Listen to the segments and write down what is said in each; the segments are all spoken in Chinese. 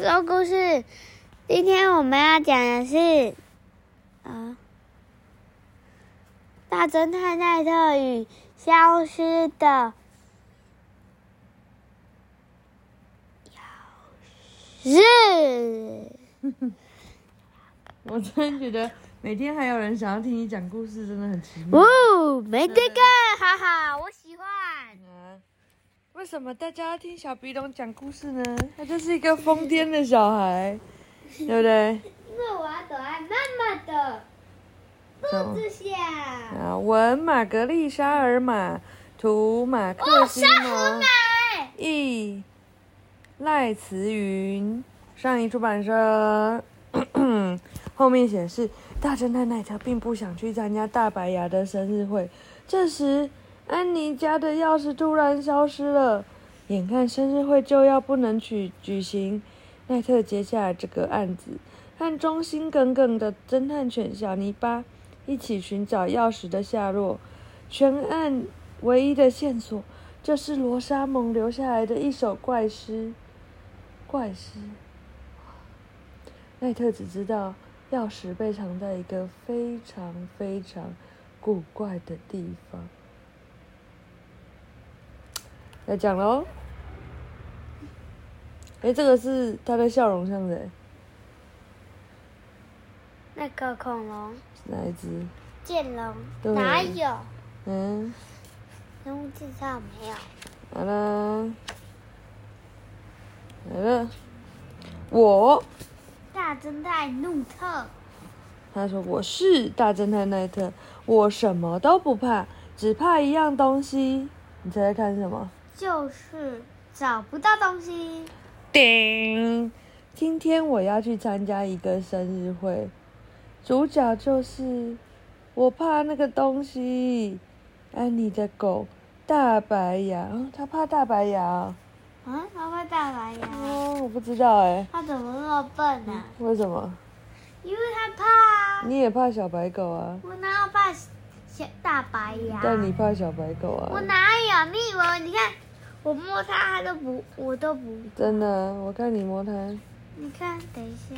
说故事。今天我们要讲的是，啊，大侦探奈特与消失的钥匙。我真觉得每天还有人想要听你讲故事，真的很奇妙。哦，没这个，哈哈，我喜欢。啊为什么大家要听小鼻龙讲故事呢？他就是一个疯癫的小孩，对不对？因为我要躲在妈妈的肚子下。啊，文玛格丽莎尔玛，图马克西蒙，译赖慈云，上一出版社。后面显示，大侦探奈特并不想去参加大白牙的生日会。这时，安妮家的钥匙突然消失了，眼看生日会就要不能举举行，奈特接下来这个案子，和忠心耿耿的侦探犬小泥巴一起寻找钥匙的下落。全案唯一的线索，就是罗莎蒙留下来的一首怪诗。怪诗。奈特只知道钥匙被藏在一个非常非常古怪的地方。来讲喽。哎，这个是他的笑容像谁？那个恐龙、哪一只？剑龙哪有？嗯，人物介绍没有？好了，来了，我。大侦探怒特，他说：“我是大侦探奈特，我什么都不怕，只怕一样东西。你猜猜看是什么？”就是找不到东西。叮！今天我要去参加一个生日会，主角就是我怕那个东西，安妮的狗大白牙，哦他怕大白牙哦。啊，它怕大白牙，哦，我不知道哎，它怎么那么笨呢、为什么？因为它怕啊。你也怕小白狗啊？我哪有怕小大白牙？但你怕小白狗啊？我哪有？你以为？你看，我摸它，它都不，我都不。真的，我看你摸它。你看，等一下。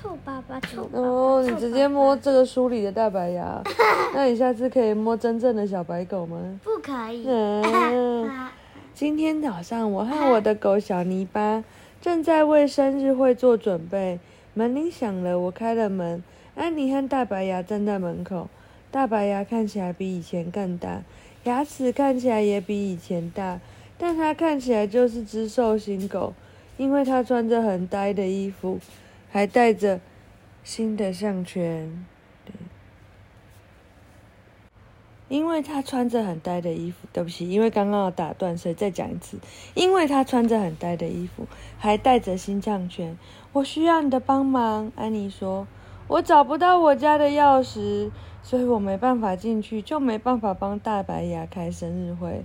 臭爸爸，臭爸爸。哦，你直接摸这个书里的大白牙，那你下次可以摸真正的小白狗吗？不可以。嗯 啊今天早上，我和我的狗小泥巴正在为生日会做准备。门铃响了，我开了门。安妮和大白牙站在门口。大白牙看起来比以前更大，牙齿看起来也比以前大，但它看起来就是只兽型狗，因为它穿着很呆的衣服，还戴着新的项圈。因为他穿着很呆的衣服，对不起，因为刚刚有打断，所以再讲一次。因为他穿着很呆的衣服，还带着心脏圈，我需要你的帮忙。安妮说：“我找不到我家的钥匙，所以我没办法进去，就没办法帮大白牙开生日会。”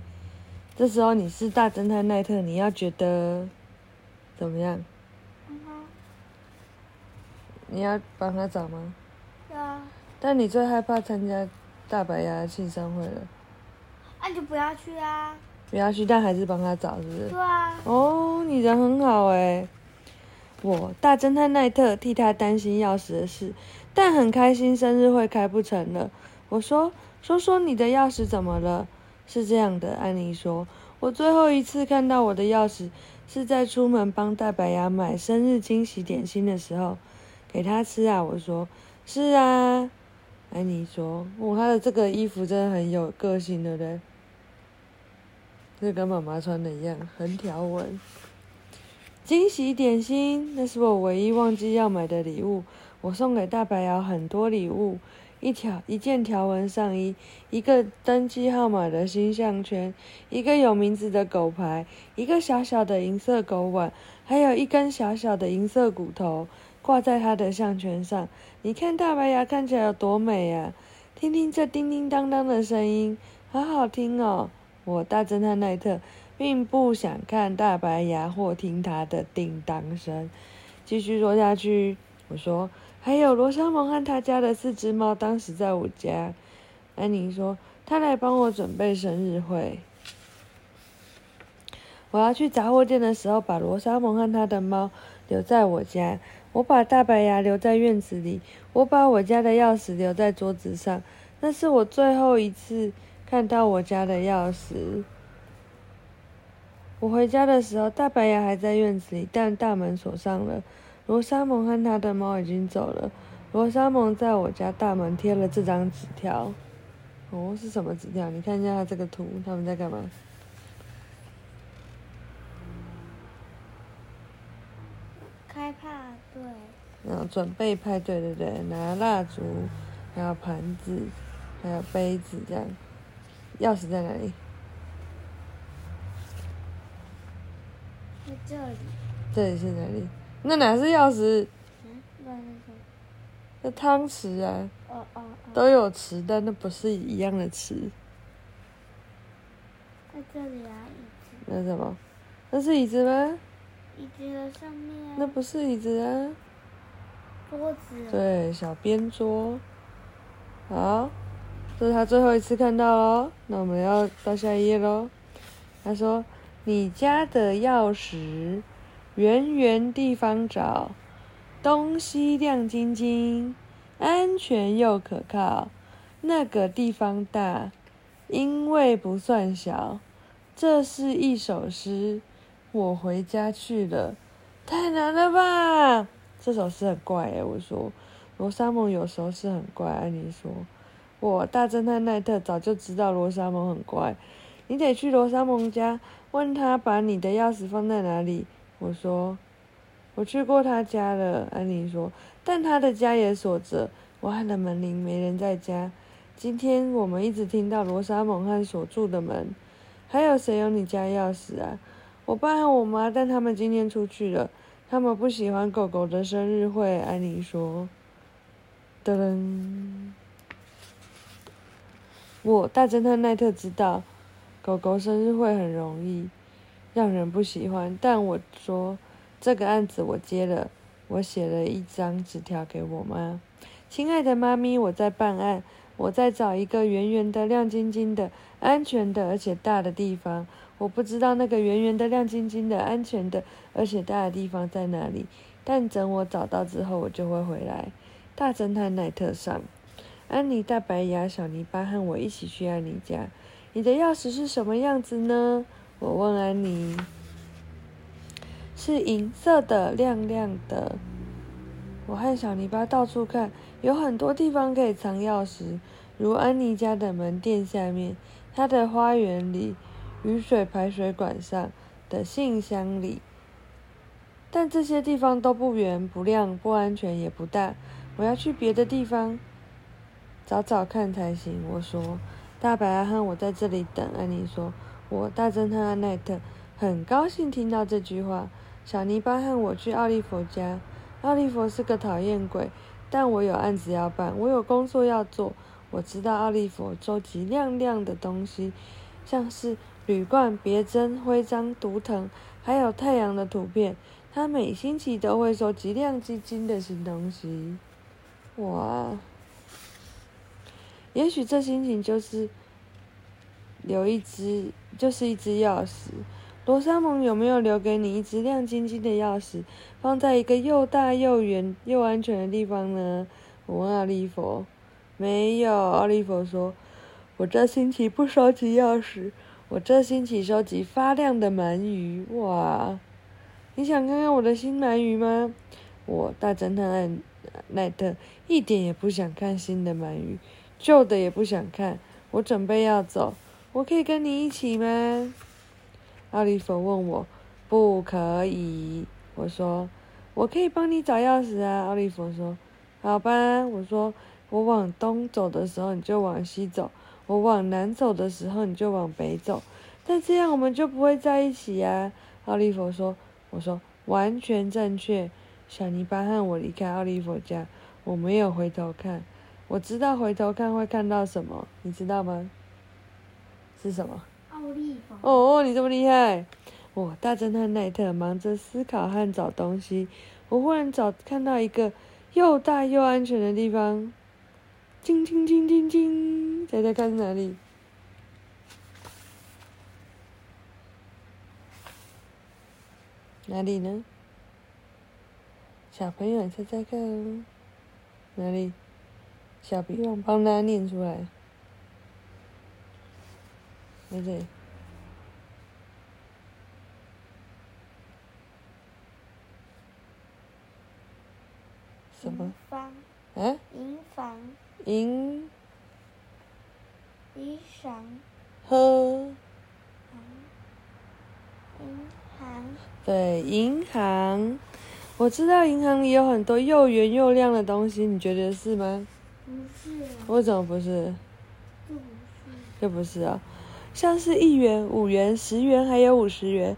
这时候你是大侦探奈特，你要觉得怎么样？你要帮他找吗？对啊，但你最害怕参加大白牙的庆生会了。那、你就不要去啊。不要去，但还是帮他找，是不是？对啊。哦，你人很好哎。我大侦探奈特替他担心钥匙的事，但很开心生日会开不成了。我说：“说说你的钥匙怎么了？”是这样的，安妮说：“我最后一次看到我的钥匙是在出门帮大白牙买生日惊喜点心的时候，给他吃啊。”我说：“是啊。”安妮说：“哦，他的这个衣服真的很有个性，对不对？”这跟妈妈穿的一样，横条纹。惊喜点心，那是我唯一忘记要买的礼物。我送给大白牙很多礼物：一条一件条纹上衣，一个登记号码的新项圈，一个有名字的狗牌，一个小小的银色狗碗，还有一根小小的银色骨头挂在它的项圈上。你看大白牙看起来有多美啊！听听这叮叮当当的声音，好好听哦。我大侦探奈特并不想看大白牙或听他的叮当声。继续说下去，我说还有罗莎蒙和他家的四只猫，当时在我家。安妮说她来帮我准备生日会。我要去杂货店的时候，把罗莎蒙和他的猫留在我家。我把大白牙留在院子里。我把我家的钥匙留在桌子上。那是我最后一次看到我家的钥匙。我回家的时候，大白牙还在院子里，但大门锁上了。罗莎蒙和他的猫已经走了。罗莎蒙在我家大门贴了这张纸条。哦，是什么纸条？你看一下他这个图，他们在干嘛？开派对。然后准备派对，对不对？拿蜡烛，还有盘子，还有杯子，这样。钥匙在哪里？在这里。这里是哪里？那哪是钥匙？嗯，那汤匙啊，哦哦哦。都有匙，但那不是一样的匙。在这里啊，椅子。那什么？那是椅子吗？椅子的上面啊。那不是椅子啊。桌子。对，小边桌。好，这是他最后一次看到喽。那我们要到下一页喽。他说：“你家的钥匙，圆圆地方找，东西亮晶晶，安全又可靠。那个地方大，因为不算小。这是一首诗，我回家去了。太难了吧？”这首诗很怪诶，我说，罗莎蒙有时候是很怪。安妮说，我大侦探奈特早就知道罗莎蒙很怪，你得去罗莎蒙家问他把你的钥匙放在哪里。我说，我去过他家了。安妮说，但他的家也锁着，我按了门铃，没人在家。今天我们一直听到罗莎蒙和锁住的门。还有谁有你家钥匙啊？我爸和我妈，但他们今天出去了。他们不喜欢狗狗的生日会，安妮说。噔噔，我大侦探奈特知道，狗狗生日会很容易让人不喜欢。但我说，这个案子我接了，我写了一张纸条给我妈。亲爱的妈咪，我在办案，我在找一个圆圆的、亮晶晶的、安全的而且大的地方。我不知道那个圆圆的、亮晶晶的、安全的而且大的地方在哪里，但等我找到之后，我就会回来。大侦探奈特上，安妮、大白牙、小泥巴和我一起去安妮家。你的钥匙是什么样子呢？我问安妮。是银色的，亮亮的。我和小泥巴到处看，有很多地方可以藏钥匙，如安妮家的门店下面，她的花园里。雨水排水管上的信箱里，但这些地方都不圆、不亮、不安全，也不大。我要去别的地方找找看才行。我说：“大白阿亨，我在这里等。”安妮说：“我大侦探阿奈特很高兴听到这句话。”小泥巴和我去奥利弗家。奥利弗是个讨厌鬼，但我有案子要办，我有工作要做。我知道奥利弗收集亮亮的东西，像是。铝罐、别针、徽章、图腾，还有太阳的图片。他每星期都会收集亮晶晶的新东西。哇！也许这心情就是留一只，就是一只钥匙。罗莎蒙有没有留给你一只亮晶晶的钥匙，放在一个又大又圆又安全的地方呢？我问奥利弗。没有，奥利弗说：“我这星期不收集钥匙。”我这星期收集发亮的鳗鱼，哇！你想看看我的新鳗鱼吗？我大侦探奈特一点也不想看新的鳗鱼，旧的也不想看。我准备要走，我可以跟你一起吗？奥利弗问我，不可以。我说，我可以帮你找钥匙啊。奥利弗说，好吧。我说，我往东走的时候，你就往西走。我往南走的时候，你就往北走，但这样我们就不会在一起呀。奥利弗说：“我说完全正确。”小泥巴和我离开奥利弗家，我没有回头看。我知道回头看会看到什么，你知道吗？是什么？奥利弗。哦，你这么厉害！我大侦探奈特忙着思考和找东西，我忽然找看到一个又大又安全的地方。叮叮叮叮叮，猜猜看是哪里？哪里呢？小朋友，你猜猜看哦，哪里？小鼻王帮他念出来。在这里。什么？房，啊？银房，银衣裳，和银行，对银行，我知道银行里有很多又圆又亮的东西，你觉得是吗？不是，为什么不是？不是，这不是啊，像是一元、五元、十元，还有五十元。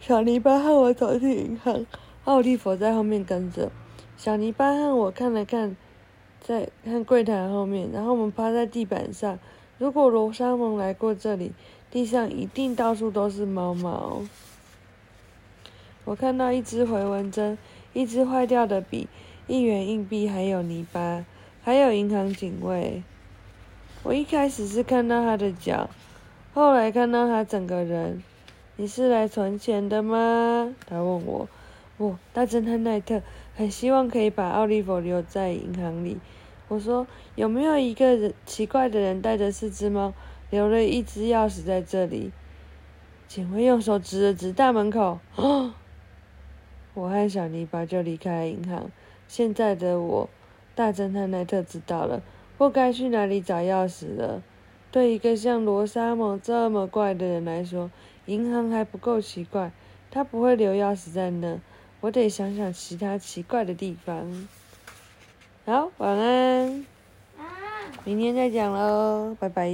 小泥巴和我走进银行，奥利弗在后面跟着。小泥巴和我看了看，在看柜台后面，然后我们趴在地板上。如果罗莎蒙来过这里，地上一定到处都是毛毛。我看到一支回纹针，一支坏掉的笔，一元硬币，还有泥巴，还有银行警卫。我一开始是看到他的脚，后来看到他整个人。你是来存钱的吗？他问我。我大侦探奈特很希望可以把奥利弗留在银行里。我说有没有一个人奇怪的人带着四只猫，留了一只钥匙在这里？警卫用手指了指大门口。我和小泥巴就离开了银行。现在的我，大侦探奈特知道了，不该去哪里找钥匙了。对一个像罗莎蒙这么怪的人来说，银行还不够奇怪，他不会留钥匙在那。我得想想其他奇怪的地方。好，晚安，啊。明天再讲喽，拜拜。